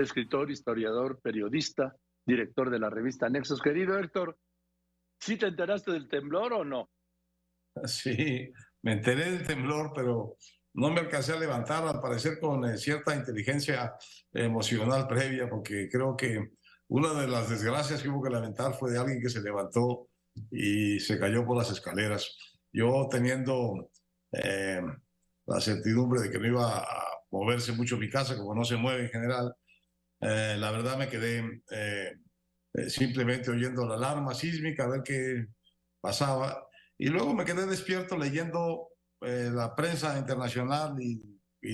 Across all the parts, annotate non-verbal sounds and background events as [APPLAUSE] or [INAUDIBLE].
escritor, historiador, periodista, director de la revista Nexos. Querido Héctor, ¿sí te enteraste del temblor o no? [LAUGHS] Sí, me enteré del temblor, pero no me alcancé a levantar, al parecer con eh, cierta inteligencia emocional previa, porque creo que una de las desgracias que hubo que lamentar fue de alguien que se levantó y se cayó por las escaleras. Yo teniendo eh, la certidumbre de que no iba a moverse mucho mi casa, como no se mueve en general, eh, la verdad me quedé simplemente oyendo la alarma sísmica, a ver qué pasaba. Y luego me quedé despierto leyendo eh, la prensa internacional y,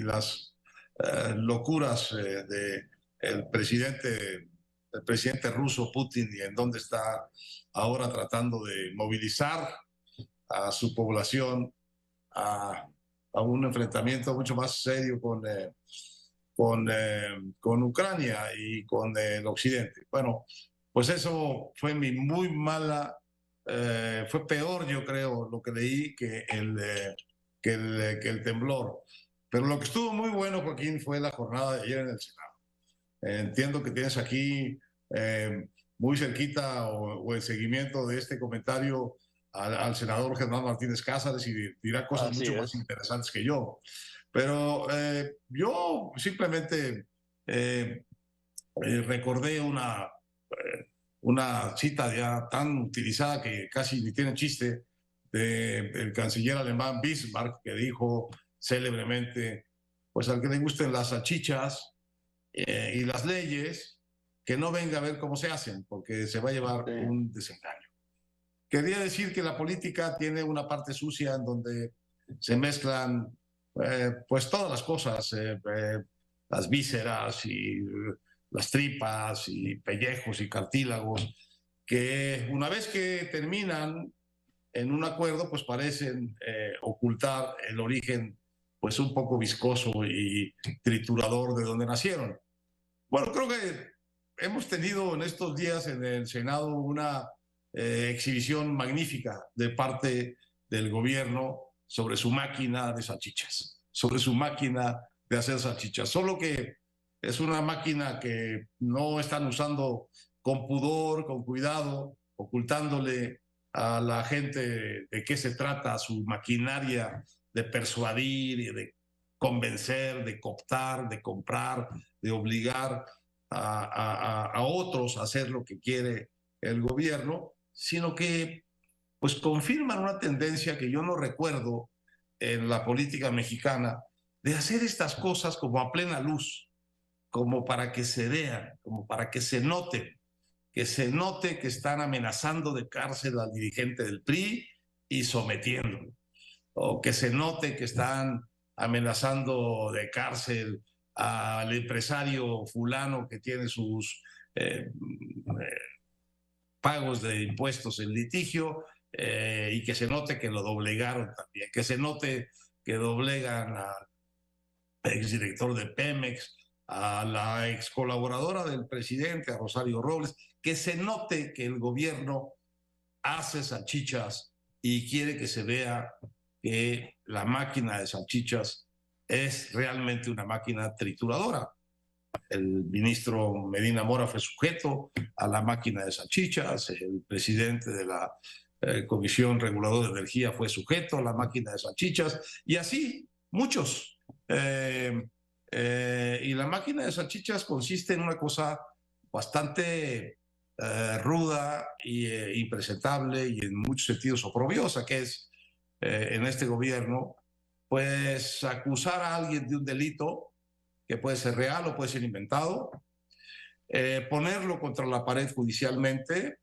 las eh, locuras eh, de presidente el presidente ruso Putin y en dónde está ahora tratando de movilizar a su población a, a un enfrentamiento mucho más serio con, con, con Ucrania y con el Occidente. Bueno, pues eso fue mi muy mala, fue peor yo creo lo que leí que el, que el, que el temblor. Pero lo que estuvo muy bueno, Joaquín, fue la jornada de ayer en el Senado. entiendo que tienes aquí eh, muy cerquita o, en seguimiento de este comentario al, senador Germán Martínez Cázares y dirá cosas mucho más interesantes que yo. Pero eh, yo simplemente eh, recordé una, una cita ya tan utilizada que casi ni tiene chiste, del canciller alemán Bismarck, que dijo célebremente, pues al que le gusten las salchichas eh, y las leyes, que no venga a ver cómo se hacen, porque se va a llevar un desengaño. Quería decir que la política tiene una parte sucia en donde se mezclan eh, pues todas las cosas, eh, las vísceras y las tripas y pellejos y cartílagos, que una vez que terminan en un acuerdo pues parecen eh, ocultar el origen pues un poco viscoso y triturador de donde nacieron. Bueno, creo que hemos tenido en estos días en el Senado una eh, exhibición magnífica de parte del gobierno sobre su máquina de salchichas, sobre su máquina de hacer salchichas. Solo que es una máquina que no están usando con pudor, con cuidado, ocultándole a la gente de qué se trata su maquinaria de persuadir y de convencer, de cooptar, de comprar, de obligar a, a, otros a hacer lo que quiere el gobierno, sino que pues confirman una tendencia que yo no recuerdo en la política mexicana de hacer estas cosas como a plena luz, como para que se vean, como para que se noten que se note que están amenazando de cárcel al dirigente del PRI y sometiéndolo, o que se note que están amenazando de cárcel al empresario fulano que tiene sus eh, eh, pagos de impuestos en litigio eh, y que se note que lo doblegaron también, que se note que doblegan al exdirector de Pemex, a la ex colaboradora del presidente, a Rosario Robles, que se note que el gobierno hace salchichas y quiere que se vea que la máquina de salchichas es realmente una máquina trituradora. El ministro Medina Mora fue sujeto a la máquina de salchichas, el presidente de la eh, Comisión Reguladora de Energía fue sujeto a la máquina de salchichas y así muchos. Eh, eh, y la máquina de salchichas consiste en una cosa bastante ruda eh, impresentable y en muchos sentidos oprobiosa, que es en este gobierno, pues acusar a alguien de un delito que puede ser real o puede ser inventado, ponerlo contra la pared judicialmente,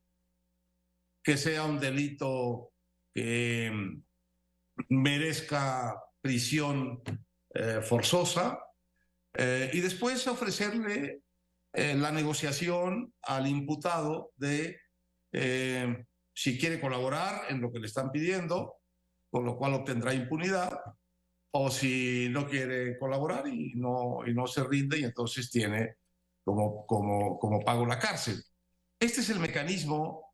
que sea un delito que mm, merezca prisión forzosa eh, y después ofrecerle eh, la negociación al imputado de eh, si quiere colaborar en lo que le están pidiendo, con lo cual obtendrá impunidad, o si no quiere colaborar y no, y no se rinde y entonces tiene como, como, como pago la cárcel. Este es el mecanismo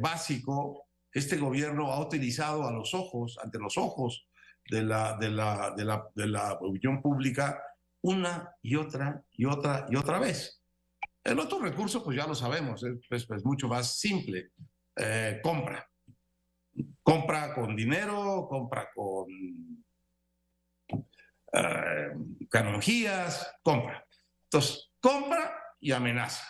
básico que este gobierno ha utilizado a los ojos, ante los ojos de la, de la, de la, opinión pública una y otra y otra y otra vez. El otro recurso, pues ya lo sabemos, es, mucho más simple. Eh, compra. Compra con dinero, compra con eh, canonjías, compra. Entonces, compra y amenaza.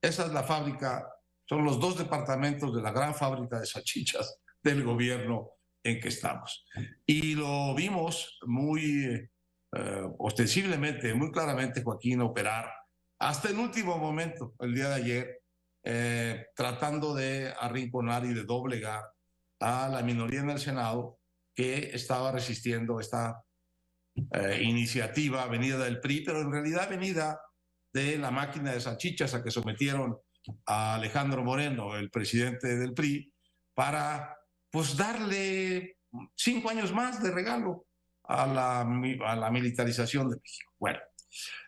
Esa es la fábrica, son los dos departamentos de la gran fábrica de salchichas del gobierno en que estamos. Y lo vimos muy eh, ostensiblemente, muy claramente, Joaquín, operar hasta el último momento, el día de ayer, eh, tratando de arrinconar y de doblegar a la minoría en el Senado que estaba resistiendo esta eh, iniciativa venida del PRI, pero en realidad venida de la máquina de salchichas a que sometieron a Alejandro Moreno, el presidente del PRI, para pues darle cinco años más de regalo a la, a la militarización de México. Bueno,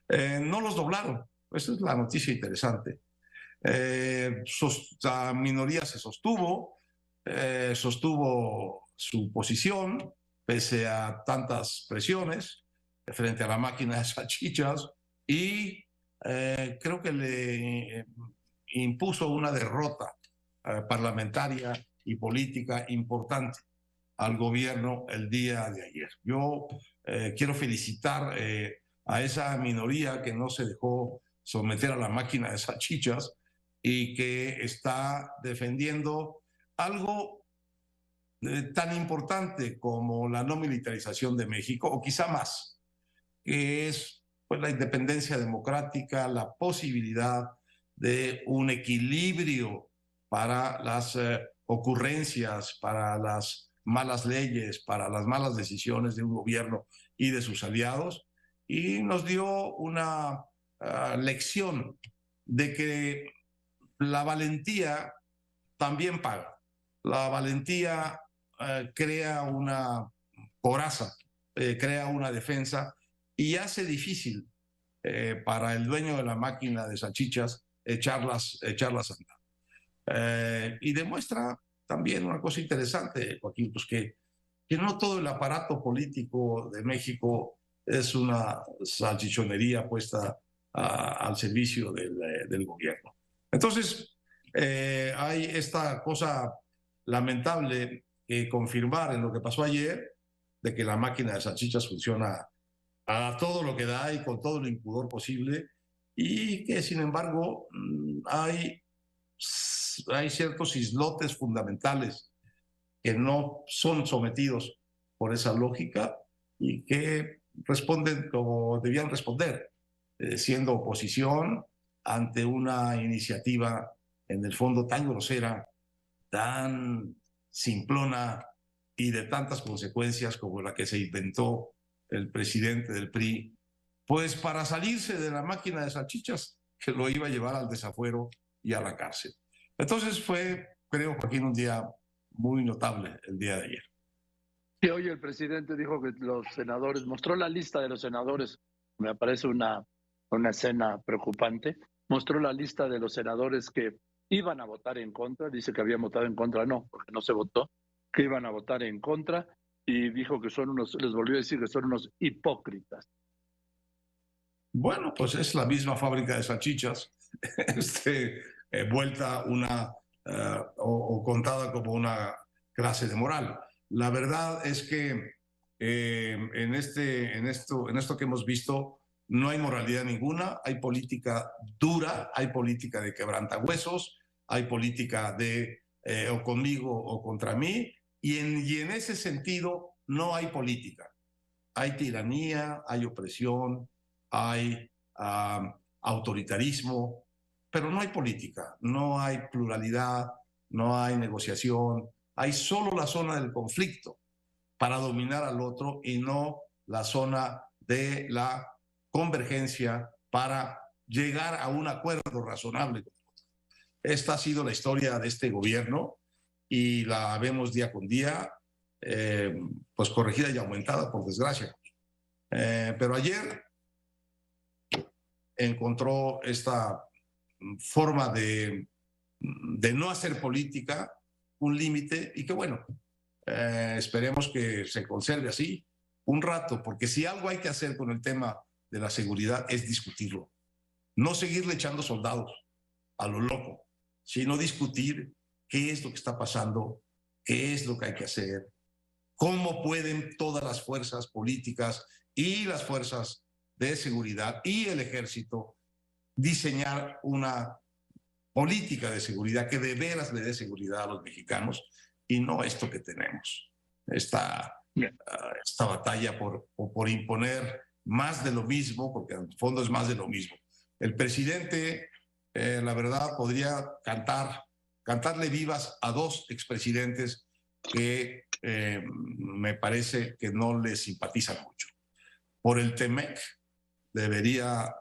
eh, no los doblaron. Esa es la noticia interesante. Eh, la minoría se sostuvo, eh, sostuvo su posición pese a tantas presiones frente a la máquina de salchichas y creo que le impuso una derrota parlamentaria y política importante al gobierno el día de ayer. Yo eh, quiero felicitar eh, a esa minoría que no se dejó someter a la máquina de salchichas y que está defendiendo algo eh, tan importante como la no militarización de México, o quizá más, que es pues, la independencia democrática, la posibilidad de un equilibrio para las ocurrencias, para las malas leyes, para las malas decisiones de un gobierno y de sus aliados, y nos dio una ah, lección de que la valentía también paga. La valentía eh, crea una coraza, eh, crea una defensa y hace difícil eh, para el dueño de la máquina de salchichas echarlas, echarlas a andar. y demuestra también una cosa interesante, Joaquín, pues que, que no todo el aparato político de México es una salchichonería puesta al servicio del, eh, del, gobierno. Entonces, eh, hay esta cosa lamentable que confirmar en lo que pasó ayer, de que la máquina de salchichas funciona a todo lo que da y con todo el impudor posible, y que sin embargo mm, hay hay ciertos islotes fundamentales que no son sometidos por esa lógica y que responden como debían responder, eh, siendo oposición ante una iniciativa en el fondo tan grosera, tan simplona y de tantas consecuencias como la que se inventó el presidente del PRI, pues para salirse de la máquina de salchichas que lo iba a llevar al desafuero y a la cárcel. Entonces fue, creo, Joaquín, un día muy notable el día de ayer. Sí, hoy el presidente dijo que los senadores, mostró la lista de los senadores, me parece una, una escena preocupante, mostró la lista de los senadores que iban a votar en contra, dice que habían votado en contra, no, porque no se votó, que iban a votar en contra y dijo que son unos, les volvió a decir que son unos hipócritas. Bueno, pues es la misma fábrica de salchichas. [LAUGHS] Este, eh, vuelta una eh, o, contada como una clase de moral. La verdad es que eh, en, este, en, esto, en esto que hemos visto no hay moralidad ninguna, hay política dura, hay política de quebrantahuesos, hay política de o conmigo o contra mí, y en ese sentido no hay política. Hay tiranía, hay opresión, hay autoritarismo, pero no hay política, no hay pluralidad, no hay negociación, hay solo la zona del conflicto para dominar al otro y no la zona de la convergencia para llegar a un acuerdo razonable. Esta ha sido la historia de este gobierno y la vemos día con día, eh, pues corregida y aumentada, por desgracia. Eh, pero ayer encontró esta forma de, de no hacer política un límite y que bueno, eh, esperemos que se conserve así un rato, porque si algo hay que hacer con el tema de la seguridad es discutirlo. No seguirle echando soldados a lo loco, sino discutir qué es lo que está pasando, qué es lo que hay que hacer, cómo pueden todas las fuerzas políticas y las fuerzas de seguridad y el ejército diseñar una política de seguridad que de veras le dé seguridad a los mexicanos y no esto que tenemos, esta, ah, esta batalla por, por imponer más de lo mismo, porque en el fondo es más de lo mismo. El presidente, eh, la verdad, podría cantar, cantarle vivas a dos expresidentes que eh, me parece que no le simpatizan mucho. Por el TEMEC debería,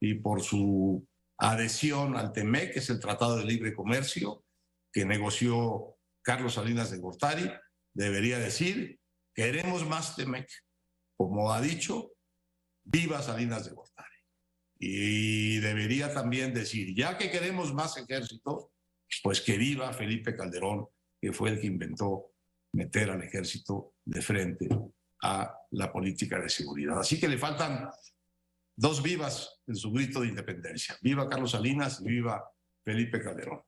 y por su adhesión al TEMEC, que es el Tratado de Libre Comercio que negoció Carlos Salinas de Gortari, debería decir, queremos más TEMEC, como ha dicho, viva Salinas de Gortari. Y debería también decir, ya que queremos más ejército, pues que viva Felipe Calderón, que fue el que inventó meter al ejército de frente a la política de seguridad. Así que le faltan dos vivas en su grito de independencia. Viva Carlos Salinas y viva Felipe Calderón.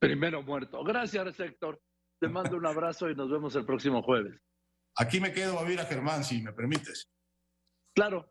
Primero muerto. Gracias, Héctor. Te mando un abrazo y nos vemos el próximo jueves. Aquí me quedo a vivir a Germán, si me permites. Claro.